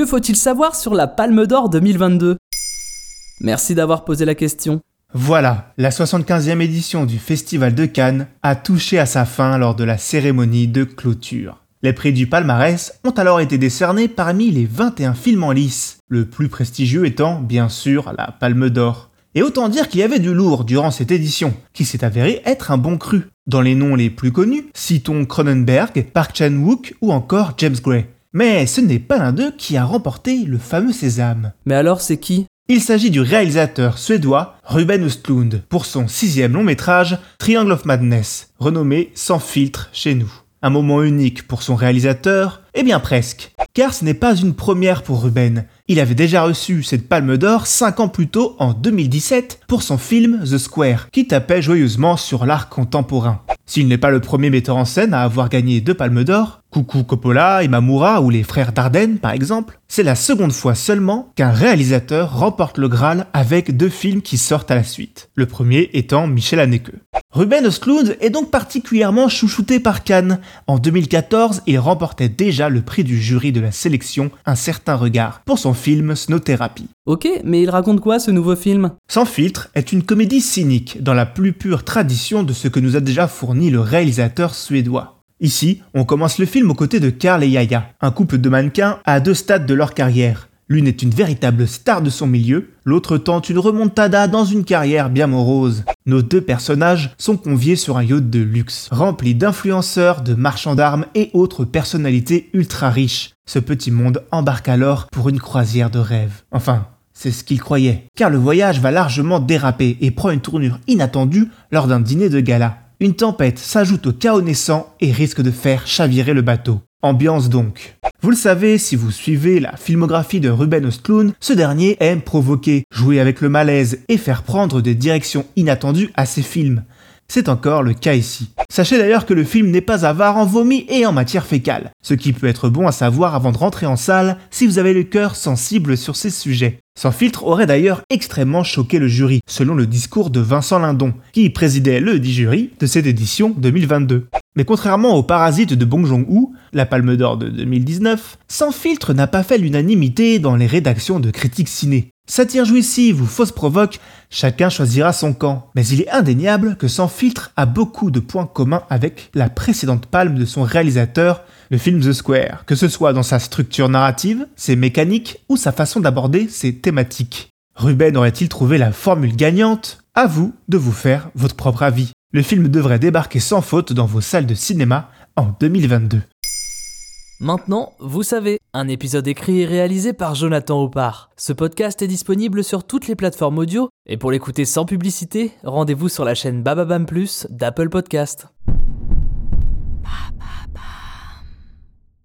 Que faut-il savoir sur la Palme d'Or 2022 Merci d'avoir posé la question. Voilà, la 75e édition du Festival de Cannes a touché à sa fin lors de la cérémonie de clôture. Les prix du palmarès ont alors été décernés parmi les 21 films en lice, le plus prestigieux étant bien sûr la Palme d'Or. Et autant dire qu'il y avait du lourd durant cette édition, qui s'est avéré être un bon cru. Dans les noms les plus connus, citons Cronenberg, Park Chan-wook ou encore James Gray. Mais ce n'est pas l'un d'eux qui a remporté le fameux Sésame. Mais alors c'est qui? Il s'agit du réalisateur suédois Ruben Östlund pour son sixième long métrage Triangle of Madness, renommé Sans filtre chez nous. Un moment unique pour son réalisateur Eh bien presque. Car ce n'est pas une première pour Ruben. Il avait déjà reçu cette palme d'or 5 ans plus tôt en 2017 pour son film The Square, qui tapait joyeusement sur l'art contemporain. S'il n'est pas le premier metteur en scène à avoir gagné deux palmes d'or, Coucou Coppola, Imamura ou les frères Dardenne par exemple, c'est la seconde fois seulement qu'un réalisateur remporte le Graal avec deux films qui sortent à la suite. Le premier étant Michel Haneke. Ruben Östlund est donc particulièrement chouchouté par Cannes. En 2014, il remportait déjà le prix du jury de la sélection Un certain regard pour son film Snow Therapy. Ok, mais il raconte quoi ce nouveau film? Sans filtre est une comédie cynique dans la plus pure tradition de ce que nous a déjà fourni le réalisateur suédois. Ici, on commence le film aux côtés de Karl et Yaya, un couple de mannequins à deux stades de leur carrière. L'une est une véritable star de son milieu, l'autre tente une remontada dans une carrière bien morose. Nos deux personnages sont conviés sur un yacht de luxe, rempli d'influenceurs, de marchands d'armes et autres personnalités ultra riches. Ce petit monde embarque alors pour une croisière de rêve. Enfin, c'est ce qu'ils croyaient, car le voyage va largement déraper et prend une tournure inattendue lors d'un dîner de gala. Une tempête s'ajoute au chaos naissant et risque de faire chavirer le bateau. Ambiance donc. Vous le savez, si vous suivez la filmographie de Ruben Östlund, ce dernier aime provoquer, jouer avec le malaise et faire prendre des directions inattendues à ses films. C'est encore le cas ici. Sachez d'ailleurs que le film n'est pas avare en vomi et en matière fécale, ce qui peut être bon à savoir avant de rentrer en salle si vous avez le cœur sensible sur ces sujets. Sans filtre aurait d'ailleurs extrêmement choqué le jury, selon le discours de Vincent Lindon, qui présidait le dit jury de cette édition 2022. Mais contrairement au Parasite de Bong Joon-ho, la Palme d'Or de 2019, Sans filtre n'a pas fait l'unanimité dans les rédactions de critiques ciné. Satire jouissive ou fausse provoque, chacun choisira son camp. Mais il est indéniable que Sans filtre a beaucoup de points communs avec la précédente palme de son réalisateur, le film The Square, que ce soit dans sa structure narrative, ses mécaniques ou sa façon d'aborder ses thématiques. Ruben aurait-il trouvé la formule gagnante? À vous de vous faire votre propre avis. Le film devrait débarquer sans faute dans vos salles de cinéma en 2022. Maintenant, vous savez, un épisode écrit et réalisé par Jonathan Oppard. Ce podcast est disponible sur toutes les plateformes audio, et pour l'écouter sans publicité, rendez-vous sur la chaîne Bababam Plus d'Apple Podcast.